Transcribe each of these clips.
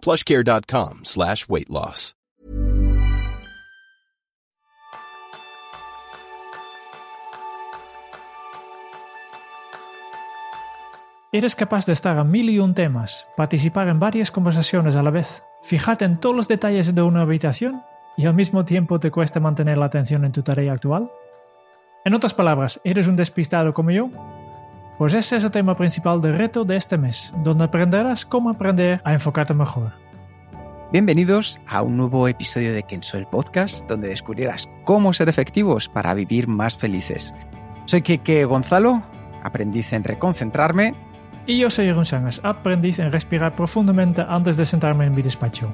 plushcare.com slash weight loss. Eres capaz de estar a mil y un temas, participar en varias conversaciones a la vez, fijarte en todos los detalles de una habitación y al mismo tiempo te cuesta mantener la atención en tu tarea actual? En otras palabras, ¿eres un despistado como yo? Pues ese es el tema principal del reto de este mes, donde aprenderás cómo aprender a enfocarte mejor. Bienvenidos a un nuevo episodio de Kenso el Podcast, donde descubrirás cómo ser efectivos para vivir más felices. Soy Keke Gonzalo, aprendiz en reconcentrarme. Y yo soy Jeroen Sangas, aprendiz en respirar profundamente antes de sentarme en mi despacho.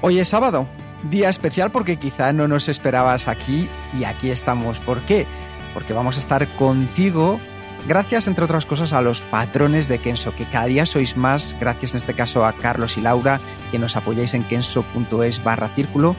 Hoy es sábado, día especial porque quizá no nos esperabas aquí y aquí estamos. ¿Por qué? Porque vamos a estar contigo gracias, entre otras cosas, a los patrones de Kenso, que cada día sois más, gracias en este caso a Carlos y Laura, que nos apoyáis en kenso.es barra círculo.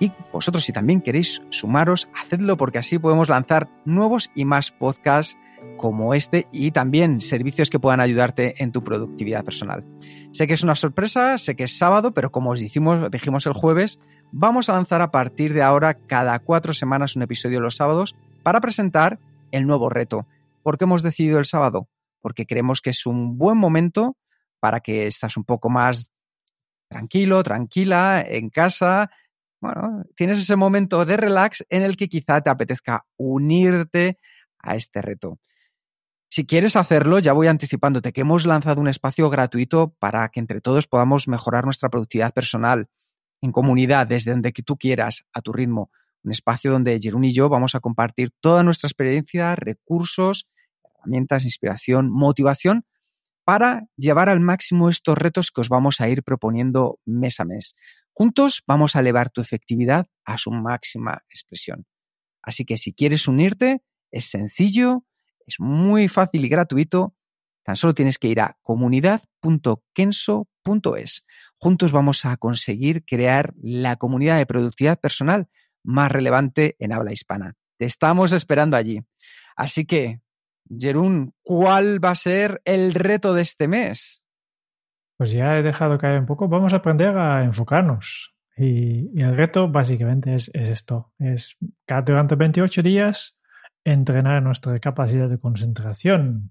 Y vosotros, si también queréis sumaros, hacedlo porque así podemos lanzar nuevos y más podcasts como este y también servicios que puedan ayudarte en tu productividad personal. Sé que es una sorpresa, sé que es sábado, pero como os dijimos, dijimos el jueves, vamos a lanzar a partir de ahora cada cuatro semanas un episodio los sábados para presentar el nuevo reto. ¿Por qué hemos decidido el sábado? Porque creemos que es un buen momento para que estás un poco más tranquilo, tranquila, en casa. Bueno, tienes ese momento de relax en el que quizá te apetezca unirte a este reto. Si quieres hacerlo, ya voy anticipándote que hemos lanzado un espacio gratuito para que entre todos podamos mejorar nuestra productividad personal en comunidad, desde donde tú quieras, a tu ritmo. Un espacio donde Jerún y yo vamos a compartir toda nuestra experiencia, recursos, herramientas, inspiración, motivación para llevar al máximo estos retos que os vamos a ir proponiendo mes a mes. Juntos vamos a elevar tu efectividad a su máxima expresión. Así que si quieres unirte, es sencillo, es muy fácil y gratuito. Tan solo tienes que ir a comunidad.kenso.es. Juntos vamos a conseguir crear la comunidad de productividad personal más relevante en habla hispana. Te estamos esperando allí. Así que, Jerún, ¿cuál va a ser el reto de este mes? Pues ya he dejado caer un poco. Vamos a aprender a enfocarnos. Y, el reto básicamente es, es esto. Es que durante 28 días entrenar nuestra capacidad de concentración.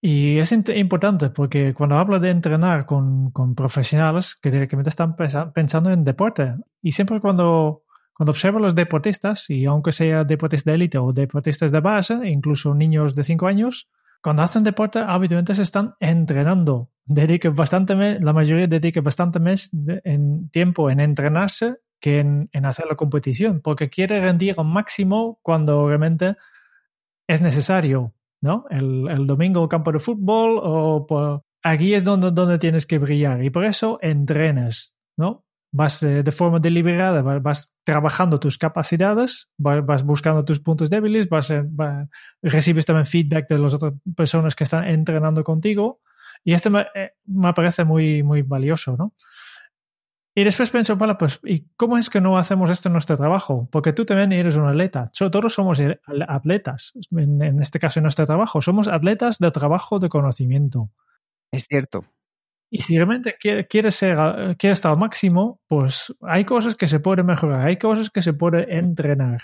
Y es importante porque cuando hablo de entrenar con, con profesionales que directamente están pensando en deporte, y siempre cuando, cuando observo a los deportistas, y aunque sea deportistas de élite o deportistas de base, incluso niños de 5 años, cuando hacen deporte habitualmente se están entrenando. Dedican bastante, la mayoría dedica bastante más en tiempo en entrenarse que en, en hacer la competición, porque quiere rendir al máximo cuando realmente es necesario, ¿no? El, el domingo campo de fútbol o por, aquí es donde, donde tienes que brillar y por eso entrenas, ¿no? Vas eh, de forma deliberada, vas, trabajando tus capacidades, vas, buscando tus puntos débiles, vas, eh, recibes también feedback de las otras personas que están entrenando contigo y esto me, parece muy, muy valioso, ¿no? Y después pienso, vale, pues, ¿y cómo es que no hacemos esto en nuestro trabajo? Porque tú también eres un atleta. Todos somos atletas, en, este caso en nuestro trabajo. Somos atletas de trabajo de conocimiento. Es cierto. Y si realmente quieres, ser, quieres estar al máximo, pues hay cosas que se pueden mejorar, hay cosas que se pueden entrenar.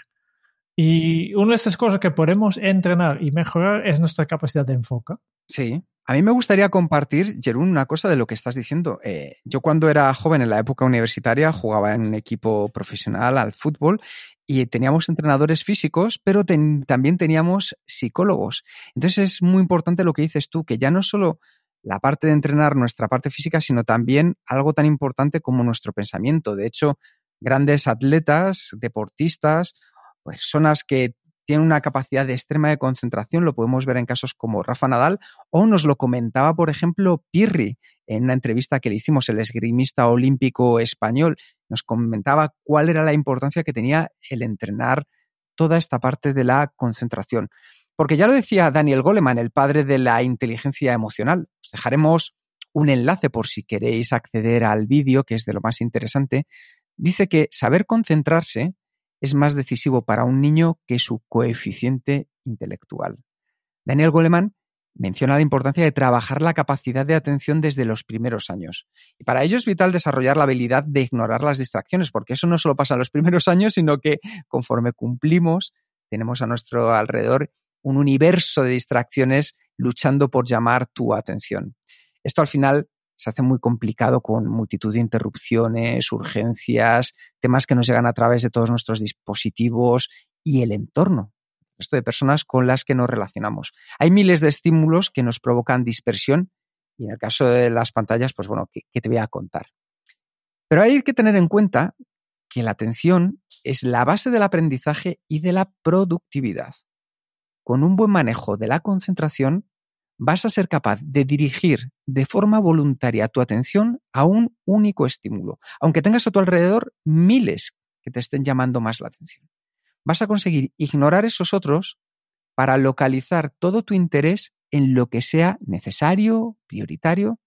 Y una de estas cosas que podemos entrenar y mejorar es nuestra capacidad de enfoque. Sí. A mí me gustaría compartir, Jerún, una cosa de lo que estás diciendo. Eh, yo cuando era joven en la época universitaria jugaba en un equipo profesional al fútbol y teníamos entrenadores físicos, pero también teníamos psicólogos. Entonces es muy importante lo que dices tú, que ya no solo la parte de entrenar nuestra parte física, sino también algo tan importante como nuestro pensamiento. De hecho, grandes atletas, deportistas, personas que tienen una capacidad de extrema de concentración, lo podemos ver en casos como Rafa Nadal, o nos lo comentaba, por ejemplo, Pirri en una entrevista que le hicimos, el esgrimista olímpico español, nos comentaba cuál era la importancia que tenía el entrenar toda esta parte de la concentración. Porque ya lo decía Daniel Goleman, el padre de la inteligencia emocional. Os dejaremos un enlace por si queréis acceder al vídeo, que es de lo más interesante. Dice que saber concentrarse es más decisivo para un niño que su coeficiente intelectual. Daniel Goleman menciona la importancia de trabajar la capacidad de atención desde los primeros años. Y para ello es vital desarrollar la habilidad de ignorar las distracciones, porque eso no solo pasa en los primeros años, sino que conforme cumplimos, tenemos a nuestro alrededor un universo de distracciones luchando por llamar tu atención. Esto al final se hace muy complicado con multitud de interrupciones, urgencias, temas que nos llegan a través de todos nuestros dispositivos y el entorno, esto de personas con las que nos relacionamos. Hay miles de estímulos que nos provocan dispersión y en el caso de las pantallas, pues bueno, ¿qué, te voy a contar? Pero hay que tener en cuenta que la atención es la base del aprendizaje y de la productividad. Con un buen manejo de la concentración, vas a ser capaz de dirigir de forma voluntaria tu atención a un único estímulo, aunque tengas a tu alrededor miles que te estén llamando más la atención vas a conseguir ignorar esos otros para localizar todo tu interés en lo que sea necesario, prioritario.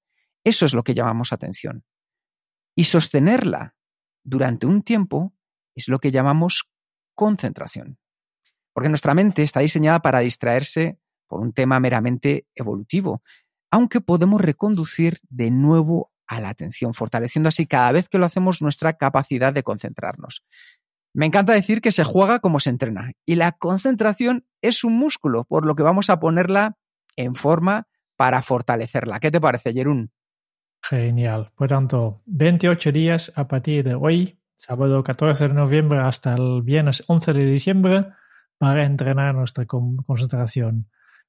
Eso es lo que llamamos atención. Y sostenerla durante un tiempo es lo que llamamos concentración. Porque nuestra mente está diseñada para distraerse por un tema meramente evolutivo, aunque podemos reconducir de nuevo a la atención, fortaleciendo así cada vez que lo hacemos nuestra capacidad de concentrarnos. Me encanta decir que se juega como se entrena y la concentración es un músculo, por lo que vamos a ponerla en forma para fortalecerla. ¿Qué te parece, Jerún? Genial. Por tanto, 28 días a partir de hoy, sábado 14 de noviembre hasta el viernes 11 de diciembre, para entrenar nuestra concentración.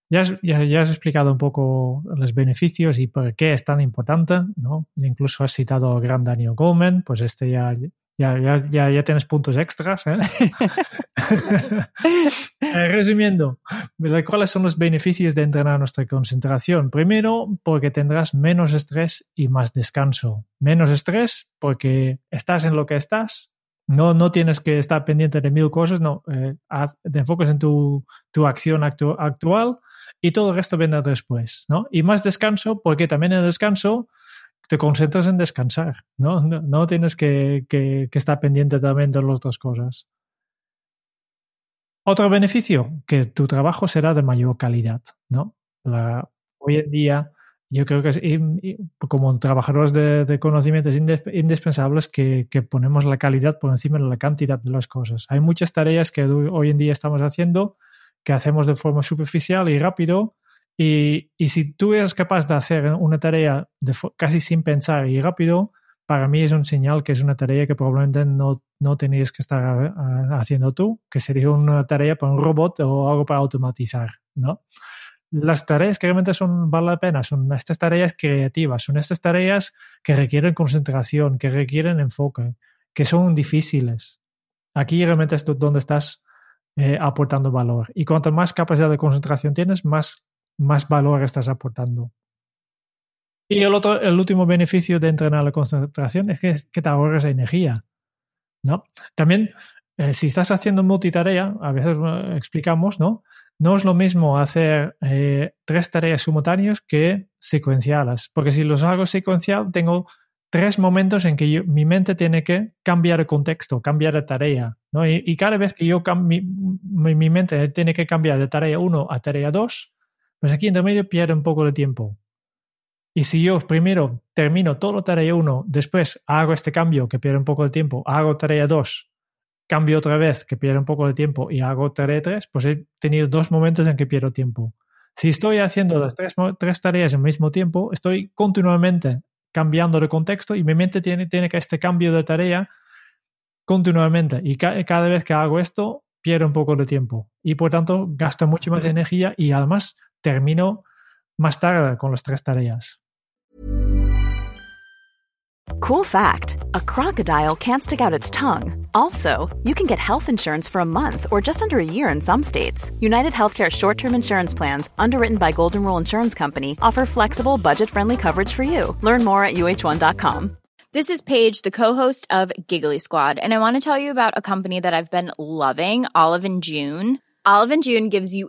Ya has, ya, has, explicado un poco los beneficios y por qué es tan importante, ¿no? Incluso has citado al gran Daniel Goleman, pues este ya, ya, ya, ya, ya tienes puntos extras. ¿eh? eh, resumiendo, ¿cuáles son los beneficios de entrenar nuestra concentración? Primero, porque tendrás menos estrés y más descanso. Menos estrés porque estás en lo que estás, no, no tienes que estar pendiente de mil cosas, no, eh, te enfocas en tu, tu acción actual y todo el resto vendrá después, ¿no? Y más descanso porque también en descanso te concentras en descansar, ¿no? No, tienes que, estar pendiente también de las otras cosas. Otro beneficio, que tu trabajo será de mayor calidad, ¿no? hoy en día, yo creo que es, como trabajadores de, conocimientos indispensables que, que, ponemos la calidad por encima de la cantidad de las cosas. Hay muchas tareas que hoy en día estamos haciendo que hacemos de forma superficial y rápido y, si tú eres capaz de hacer una tarea casi sin pensar y rápido, para mí es un señal que es una tarea que probablemente no, no tenías que estar haciendo tú, que sería una tarea para un robot o algo para automatizar, ¿no? Las tareas que realmente son, vale la pena son estas tareas creativas, son estas tareas que requieren concentración, que requieren enfoque, que son difíciles. Aquí realmente es donde estás eh, aportando valor. Y cuanto más capacidad de concentración tienes, más más valor estás aportando. Y el, otro, el último beneficio de entrenar la concentración es que, que te ahorras energía. ¿no? También, eh, si estás haciendo multitarea, a veces eh, explicamos, ¿no? No es lo mismo hacer eh, tres tareas simultáneas que secuenciales, porque si los hago secuencial, tengo tres momentos en que mi mente tiene que cambiar el contexto, cambiar de tarea. ¿no? Y, cada vez que yo mi, mi, mente tiene que cambiar de tarea 1 a tarea 2, pues aquí en medio pierde un poco de tiempo. Y si yo primero termino todo tarea 1, después hago este cambio que pierde un poco de tiempo, hago tarea 2, cambio otra vez que pierde un poco de tiempo y hago tarea 3, pues he tenido dos momentos en que pierdo tiempo. Si estoy haciendo las tres, tres tareas al mismo tiempo, estoy continuamente cambiando de contexto y mi mente tiene, tiene que este cambio de tarea continuamente. Y cada vez que hago esto, pierdo un poco de tiempo. Y por tanto, gasto mucho más energía y además termino más tarde con las tres tareas. Cool fact a crocodile can't stick out its tongue. Also, you can get health insurance for a month or just under a year in some states. United Healthcare short term insurance plans, underwritten by Golden Rule Insurance Company, offer flexible, budget friendly coverage for you. Learn more at uh1.com. This is Paige, the co-host of Giggly Squad, and I want to tell you about a company that I've been loving, Olive and June. Olive and June gives you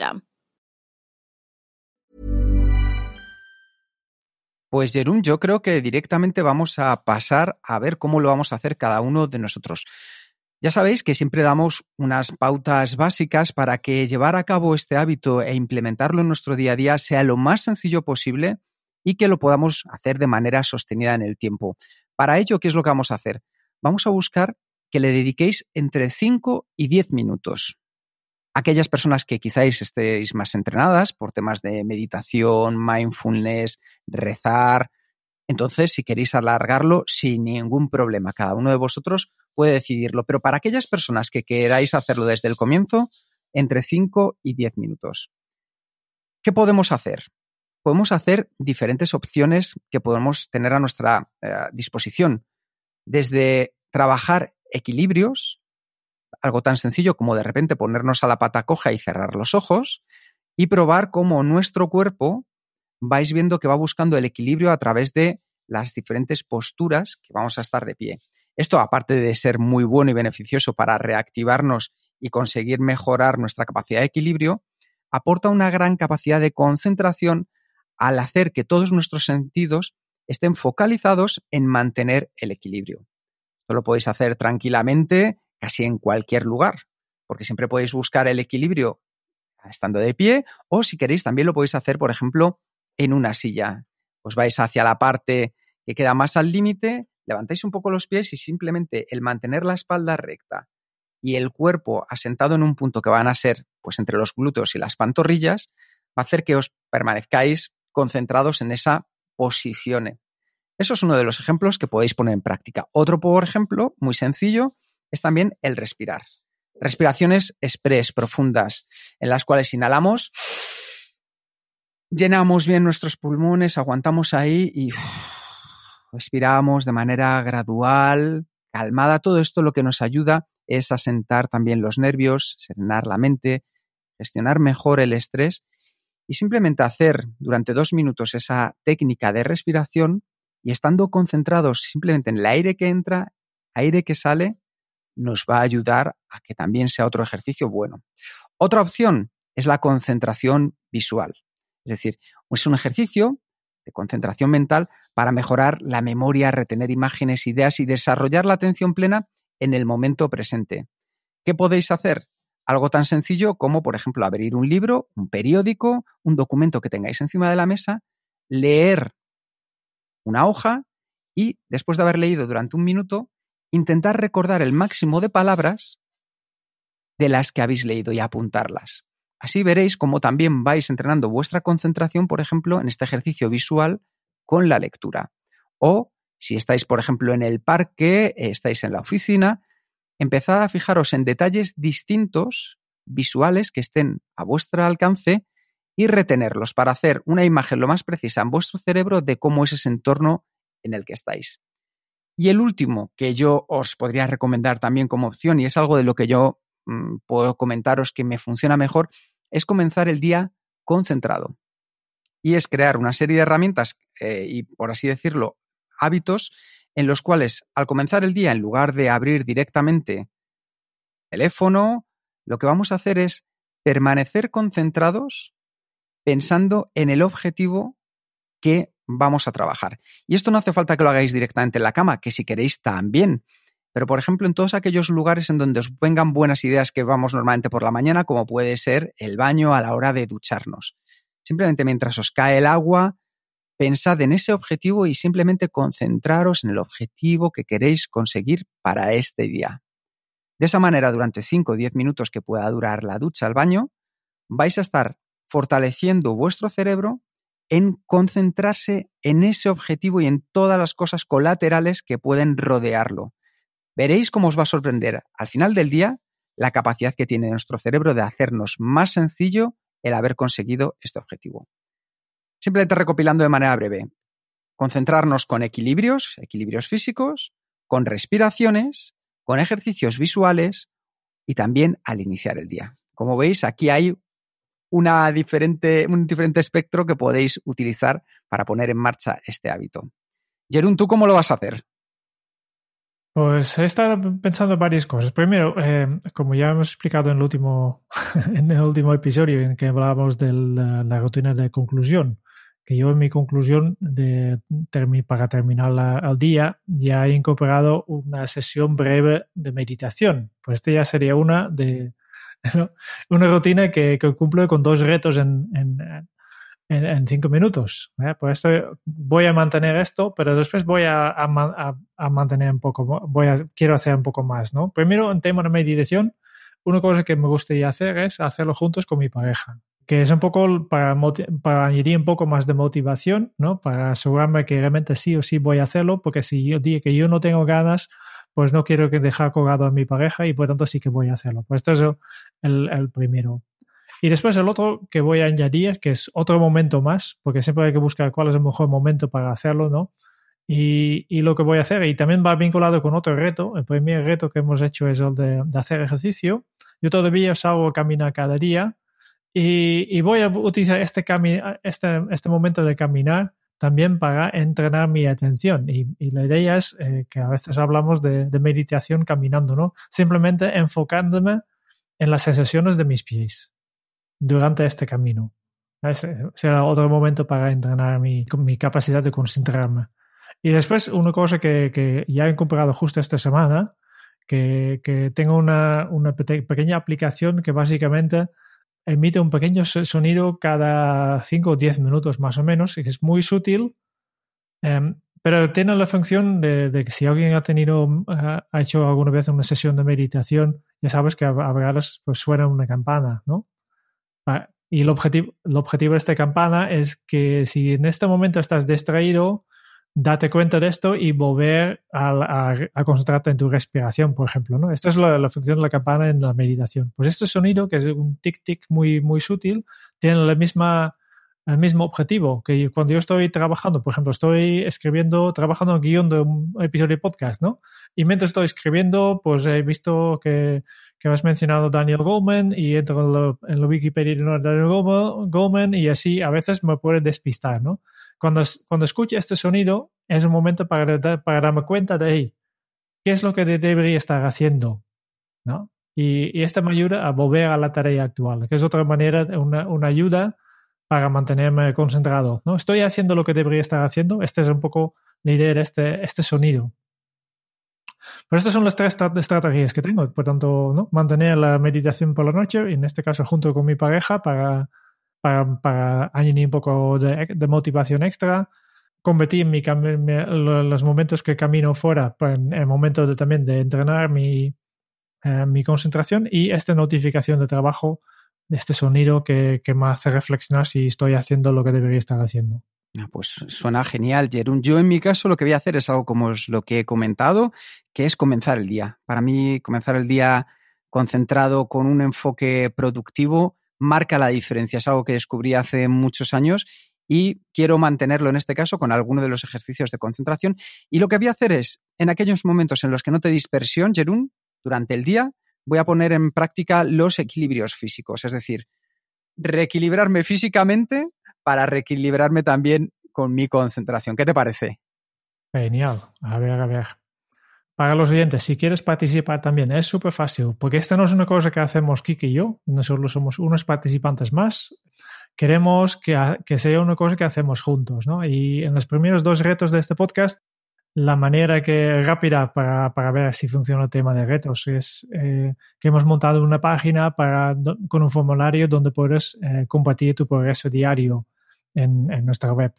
Pues Jerún, yo creo que directamente vamos a pasar a ver cómo lo vamos a hacer cada uno de nosotros. Ya sabéis que siempre damos unas pautas básicas para que llevar a cabo este hábito e implementarlo en nuestro día a día sea lo más sencillo posible y que lo podamos hacer de manera sostenida en el tiempo. Para ello, ¿qué es lo que vamos a hacer? Vamos a buscar que le dediquéis entre 5 y 10 minutos aquellas personas que quizás estéis más entrenadas por temas de meditación, mindfulness, rezar. Entonces, si queréis alargarlo, sin ningún problema, cada uno de vosotros puede decidirlo. Pero para aquellas personas que queráis hacerlo desde el comienzo, entre 5 y 10 minutos. ¿Qué podemos hacer? Podemos hacer diferentes opciones que podemos tener a nuestra eh, disposición. Desde trabajar equilibrios, algo tan sencillo como de repente ponernos a la pata coja y cerrar los ojos y probar cómo nuestro cuerpo vais viendo que va buscando el equilibrio a través de las diferentes posturas que vamos a estar de pie. Esto, aparte de ser muy bueno y beneficioso para reactivarnos y conseguir mejorar nuestra capacidad de equilibrio, aporta una gran capacidad de concentración al hacer que todos nuestros sentidos estén focalizados en mantener el equilibrio. Esto lo podéis hacer tranquilamente casi en cualquier lugar, porque siempre podéis buscar el equilibrio estando de pie o si queréis también lo podéis hacer, por ejemplo, en una silla. Os vais hacia la parte que queda más al límite, levantáis un poco los pies y simplemente el mantener la espalda recta y el cuerpo asentado en un punto que van a ser pues entre los glúteos y las pantorrillas, va a hacer que os permanezcáis concentrados en esa posición. Eso es uno de los ejemplos que podéis poner en práctica. Otro, por ejemplo, muy sencillo, es también el respirar. Respiraciones express, profundas, en las cuales inhalamos, llenamos bien nuestros pulmones, aguantamos ahí y respiramos de manera gradual, calmada. Todo esto lo que nos ayuda es asentar también los nervios, serenar la mente, gestionar mejor el estrés y simplemente hacer durante dos minutos esa técnica de respiración y estando concentrados simplemente en el aire que entra, aire que sale, nos va a ayudar a que también sea otro ejercicio bueno. Otra opción es la concentración visual. Es decir, es un ejercicio de concentración mental para mejorar la memoria, retener imágenes, ideas y desarrollar la atención plena en el momento presente. ¿Qué podéis hacer? Algo tan sencillo como, por ejemplo, abrir un libro, un periódico, un documento que tengáis encima de la mesa, leer una hoja y, después de haber leído durante un minuto, intentar recordar el máximo de palabras de las que habéis leído y apuntarlas. Así veréis cómo también vais entrenando vuestra concentración, por ejemplo, en este ejercicio visual con la lectura. O si estáis, por ejemplo, en el parque, estáis en la oficina, empezad a fijaros en detalles distintos, visuales, que estén a vuestro alcance y retenerlos para hacer una imagen lo más precisa en vuestro cerebro de cómo es ese entorno en el que estáis. Y el último que yo os podría recomendar también como opción, y es algo de lo que yo mm, puedo comentaros que me funciona mejor, es comenzar el día concentrado. Y es crear una serie de herramientas eh, y, por así decirlo, hábitos en los cuales al comenzar el día, en lugar de abrir directamente teléfono, lo que vamos a hacer es permanecer concentrados pensando en el objetivo que vamos a trabajar. Y esto no hace falta que lo hagáis directamente en la cama, que si queréis también. pero por ejemplo en todos aquellos lugares en donde os vengan buenas ideas que vamos normalmente por la mañana, como puede ser el baño a la hora de ducharnos. Simplemente mientras os cae el agua, pensad en ese objetivo y simplemente concentraros en el objetivo que queréis conseguir para este día. De esa manera, durante 5 o 10 minutos que pueda durar la ducha al baño, vais a estar fortaleciendo vuestro cerebro en concentrarse en ese objetivo y en todas las cosas colaterales que pueden rodearlo. Veréis cómo os va a sorprender al final del día la capacidad que tiene nuestro cerebro de hacernos más sencillo el haber conseguido este objetivo. Simplemente recopilando de manera breve. Concentrarnos con equilibrios, equilibrios físicos, con respiraciones, con ejercicios visuales y también al iniciar el día. Como veis, aquí hay una diferente, un diferente espectro que podéis utilizar para poner en marcha este hábito. Jerún, ¿tú cómo lo vas a hacer? Pues he estado pensando varias cosas. Primero, eh, como ya hemos explicado en el último, en el último episodio en que hablábamos de la rutina de conclusión, que yo en mi conclusión de, para terminar el día ya he incorporado una sesión breve de meditación. Pues esta ya sería una de una rutina que, cumple con dos retos en, en, cinco minutos. ¿eh? Por esto voy a mantener esto, pero después voy a, a, mantener un poco, voy a, quiero hacer un poco más. ¿no? Primero, en tema de meditación, una cosa que me gustaría hacer es hacerlo juntos con mi pareja que es un poco para, para añadir un poco más de motivación, ¿no? Para asegurarme que realmente sí o sí voy a hacerlo, porque si yo digo que yo no tengo ganas, pues no quiero que dejar colgado a mi pareja y por tanto sí que voy a hacerlo. Pues esto es el, el primero. Y después el otro que voy a añadir, que es otro momento más, porque siempre hay que buscar cuál es el mejor momento para hacerlo, ¿no? Y, y, lo que voy a hacer, y también va vinculado con otro reto, el primer reto que hemos hecho es el de, hacer ejercicio. Yo todavía salgo a caminar cada día, y, voy a utilizar este, este, este momento de caminar también para entrenar mi atención. Y, la idea es eh, que a veces hablamos de, meditación caminando, ¿no? Simplemente enfocándome en las sensaciones de mis pies durante este camino. será otro momento para entrenar mi, mi, capacidad de concentrarme. Y después, una cosa que, que ya he comprado justo esta semana, que, que tengo una, una pequeña aplicación que básicamente emite un pequeño sonido cada 5 o 10 minutos más o menos, y es muy sutil, em, pero tiene la función de, que si alguien ha tenido, ha hecho alguna vez una sesión de meditación, ya sabes que a, veces pues, suena una campana, ¿no? Y el objetivo, el objetivo de esta campana es que si en este momento estás distraído, date cuenta de esto y volver a, concentrarte en tu respiración, por ejemplo. ¿no? Esta es la, función de la campana en la meditación. Pues este sonido, que es un tic-tic muy, muy sutil, tiene la misma, el mismo objetivo que cuando yo estoy trabajando, por ejemplo, estoy escribiendo, trabajando en guion de un episodio de podcast, ¿no? Y mientras estoy escribiendo, pues he visto que, que has mencionado Daniel Goleman y entro en la, Wikipedia de Daniel Goleman y así a veces me puede despistar, ¿no? Cuando, cuando escuche este sonido, es un momento para, para darme cuenta de qué es lo que debería estar haciendo. ¿no? Y, y esta me ayuda a volver a la tarea actual, que es otra manera, una, una ayuda para mantenerme concentrado. ¿no? Estoy haciendo lo que debería estar haciendo. Esta es un poco la idea de este, este sonido. Pero estas son las tres estrategias que tengo. Por tanto, ¿no? mantener la meditación por la noche, y en este caso junto con mi pareja, para para, añadir un poco de, motivación extra, convertir mi, los momentos que camino fuera en el momento de, también de entrenar mi, eh, mi concentración y esta notificación de trabajo, este sonido que, que, me hace reflexionar si estoy haciendo lo que debería estar haciendo. Ah, pues suena genial, Jerón. Yo en mi caso lo que voy a hacer es algo como es lo que he comentado, que es comenzar el día. Para mí, comenzar el día concentrado con un enfoque productivo marca la diferencia. Es algo que descubrí hace muchos años y quiero mantenerlo en este caso con alguno de los ejercicios de concentración. Y lo que voy a hacer es, en aquellos momentos en los que no te dispersión, Jerún, durante el día, voy a poner en práctica los equilibrios físicos, es decir, reequilibrarme físicamente para reequilibrarme también con mi concentración. ¿Qué te parece? Genial. A ver, a ver para los oyentes, si quieres participar también, es súper fácil, porque esta no es una cosa que hacemos Kiki y yo, nosotros somos unos participantes más. Queremos que, que sea una cosa que hacemos juntos, ¿no? Y en los primeros dos retos de este podcast la manera que rápida para, para, ver si funciona el tema de retos es eh, que hemos montado una página con un formulario donde puedes eh, compartir tu progreso diario en, nuestra web.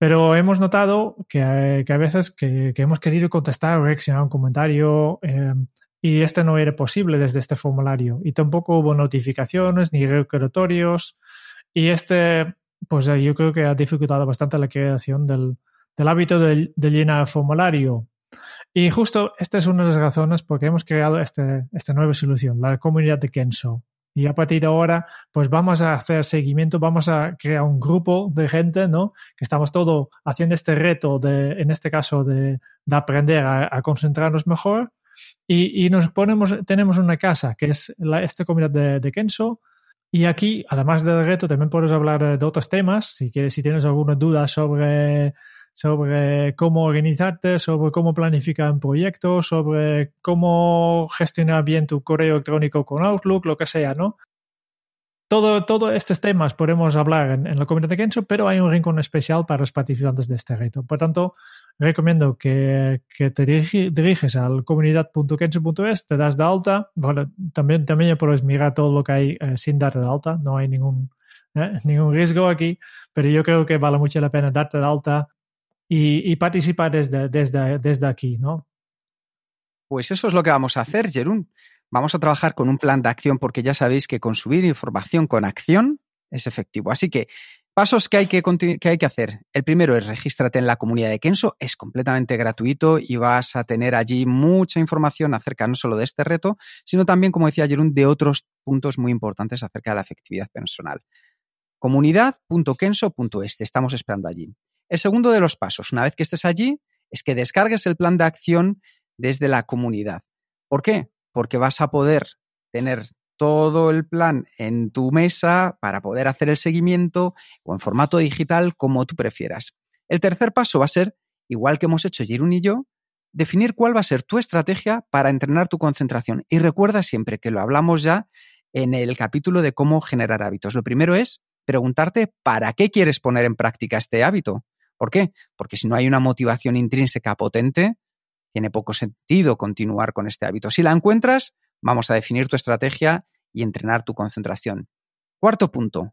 Pero hemos notado que, que a veces que, hemos querido contestar o reaccionar a un comentario eh, y este no era posible desde este formulario y tampoco hubo notificaciones ni recordatorios y este pues yo creo que ha dificultado bastante la creación del, del hábito de, de, llenar el formulario. Y justo esta es una de las razones por qué hemos creado este, esta nueva solución, la comunidad de Kenso. Y a partir de ahora, pues vamos a hacer seguimiento, vamos a crear un grupo de gente, ¿no? Que estamos todos haciendo este reto, de, en este caso, de, de aprender a, concentrarnos mejor. Y, nos ponemos, tenemos una casa, que es la, esta comunidad de, de y aquí, además del reto, también puedes hablar de otros temas. Si quieres, si tienes alguna duda sobre sobre cómo organizarte, sobre cómo planificar un proyecto, sobre cómo gestionar bien tu correo electrónico con Outlook, lo que sea, ¿no? Todos todo estos temas podemos hablar en, en, la comunidad de Kenso, pero hay un rincón especial para los participantes de este reto. Por tanto, recomiendo que, que te diriges al comunidad.kenso.es, te das de alta. Bueno, también, también puedes mirar todo lo que hay eh, sin darte de alta, no hay ningún, eh, ningún riesgo aquí, pero yo creo que vale mucho la pena darte de alta y, participar desde, desde, desde aquí, ¿no? Pues eso es lo que vamos a hacer, Jerún. Vamos a trabajar con un plan de acción porque ya sabéis que consumir información con acción es efectivo. Así que pasos que hay que, que hay que hacer. El primero es regístrate en la comunidad de Kenso, es completamente gratuito y vas a tener allí mucha información acerca no solo de este reto, sino también, como decía Jerún, de otros puntos muy importantes acerca de la efectividad personal. Comunidad.kenso.es, te estamos esperando allí. El segundo de los pasos, una vez que estés allí, es que descargues el plan de acción desde la comunidad. ¿Por qué? Porque vas a poder tener todo el plan en tu mesa para poder hacer el seguimiento o en formato digital como tú prefieras. El tercer paso va a ser, igual que hemos hecho Jirun y yo, definir cuál va a ser tu estrategia para entrenar tu concentración. Y recuerda siempre que lo hablamos ya en el capítulo de cómo generar hábitos. Lo primero es preguntarte para qué quieres poner en práctica este hábito. ¿Por qué? Porque si no hay una motivación intrínseca potente, tiene poco sentido continuar con este hábito. Si la encuentras, vamos a definir tu estrategia y entrenar tu concentración. Cuarto punto,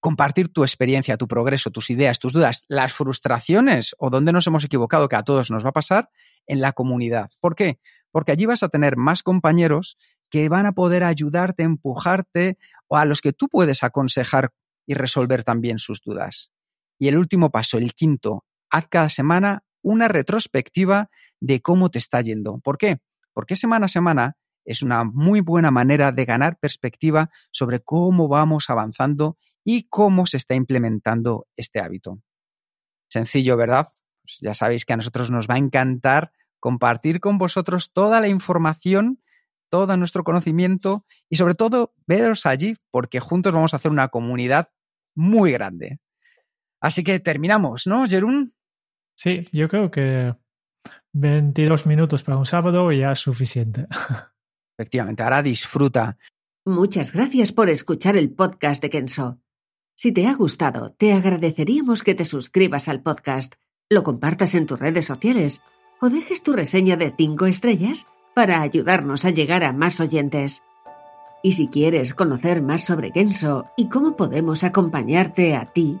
compartir tu experiencia, tu progreso, tus ideas, tus dudas, las frustraciones o donde nos hemos equivocado, que a todos nos va a pasar, en la comunidad. ¿Por qué? Porque allí vas a tener más compañeros que van a poder ayudarte, empujarte o a los que tú puedes aconsejar y resolver también sus dudas. Y el último paso, el quinto, haz cada semana una retrospectiva de cómo te está yendo. ¿Por qué? Porque semana a semana es una muy buena manera de ganar perspectiva sobre cómo vamos avanzando y cómo se está implementando este hábito. Sencillo, ¿verdad? Pues ya sabéis que a nosotros nos va a encantar compartir con vosotros toda la información, todo nuestro conocimiento y sobre todo veros allí porque juntos vamos a hacer una comunidad muy grande. Así que terminamos, ¿no, Jerún? Sí, yo creo que 22 minutos para un sábado ya es suficiente. Efectivamente, ahora disfruta. Muchas gracias por escuchar el podcast de Kenso. Si te ha gustado, te agradeceríamos que te suscribas al podcast, lo compartas en tus redes sociales o dejes tu reseña de 5 estrellas para ayudarnos a llegar a más oyentes. Y si quieres conocer más sobre Kenso y cómo podemos acompañarte a ti